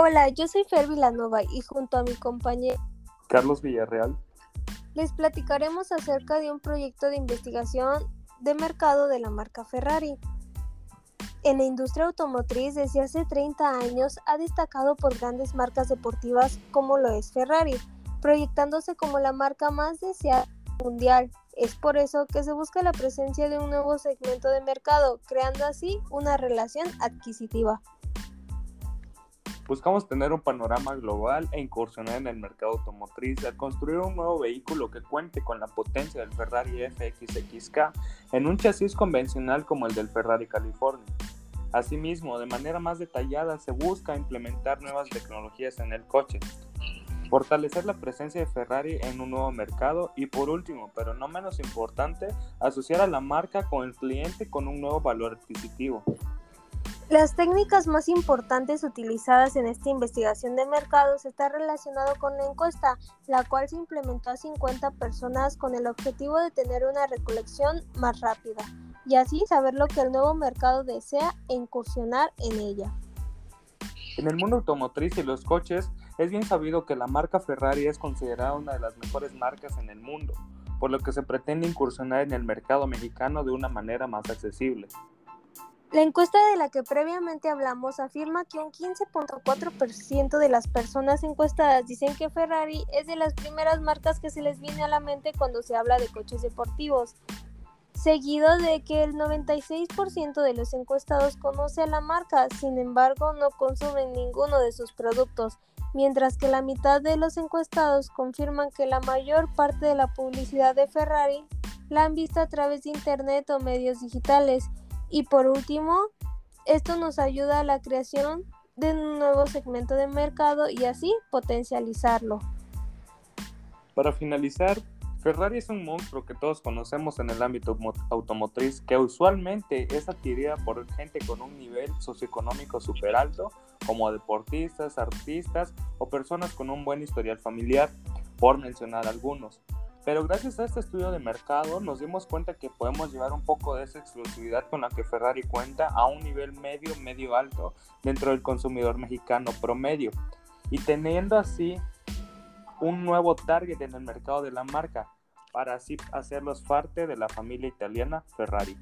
Hola, yo soy Fer Vilanova y junto a mi compañero Carlos Villarreal les platicaremos acerca de un proyecto de investigación de mercado de la marca Ferrari. En la industria automotriz desde hace 30 años ha destacado por grandes marcas deportivas como lo es Ferrari, proyectándose como la marca más deseada mundial. Es por eso que se busca la presencia de un nuevo segmento de mercado, creando así una relación adquisitiva. Buscamos tener un panorama global e incursionar en el mercado automotriz al construir un nuevo vehículo que cuente con la potencia del Ferrari FXXK en un chasis convencional como el del Ferrari California. Asimismo, de manera más detallada se busca implementar nuevas tecnologías en el coche, fortalecer la presencia de Ferrari en un nuevo mercado y por último, pero no menos importante, asociar a la marca con el cliente con un nuevo valor adquisitivo. Las técnicas más importantes utilizadas en esta investigación de mercados está relacionado con la encuesta, la cual se implementó a 50 personas con el objetivo de tener una recolección más rápida y así saber lo que el nuevo mercado desea e incursionar en ella. En el mundo automotriz y los coches, es bien sabido que la marca Ferrari es considerada una de las mejores marcas en el mundo, por lo que se pretende incursionar en el mercado mexicano de una manera más accesible. La encuesta de la que previamente hablamos afirma que un 15.4% de las personas encuestadas dicen que Ferrari es de las primeras marcas que se les viene a la mente cuando se habla de coches deportivos, seguido de que el 96% de los encuestados conoce a la marca, sin embargo no consumen ninguno de sus productos, mientras que la mitad de los encuestados confirman que la mayor parte de la publicidad de Ferrari la han visto a través de Internet o medios digitales y por último, esto nos ayuda a la creación de un nuevo segmento de mercado y así potencializarlo. Para finalizar, Ferrari es un monstruo que todos conocemos en el ámbito automotriz que usualmente es adquirida por gente con un nivel socioeconómico súper alto, como deportistas, artistas o personas con un buen historial familiar, por mencionar algunos. Pero gracias a este estudio de mercado nos dimos cuenta que podemos llevar un poco de esa exclusividad con la que Ferrari cuenta a un nivel medio, medio alto dentro del consumidor mexicano promedio y teniendo así un nuevo target en el mercado de la marca para así hacerlos parte de la familia italiana Ferrari.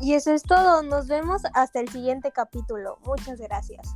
Y eso es todo, nos vemos hasta el siguiente capítulo. Muchas gracias.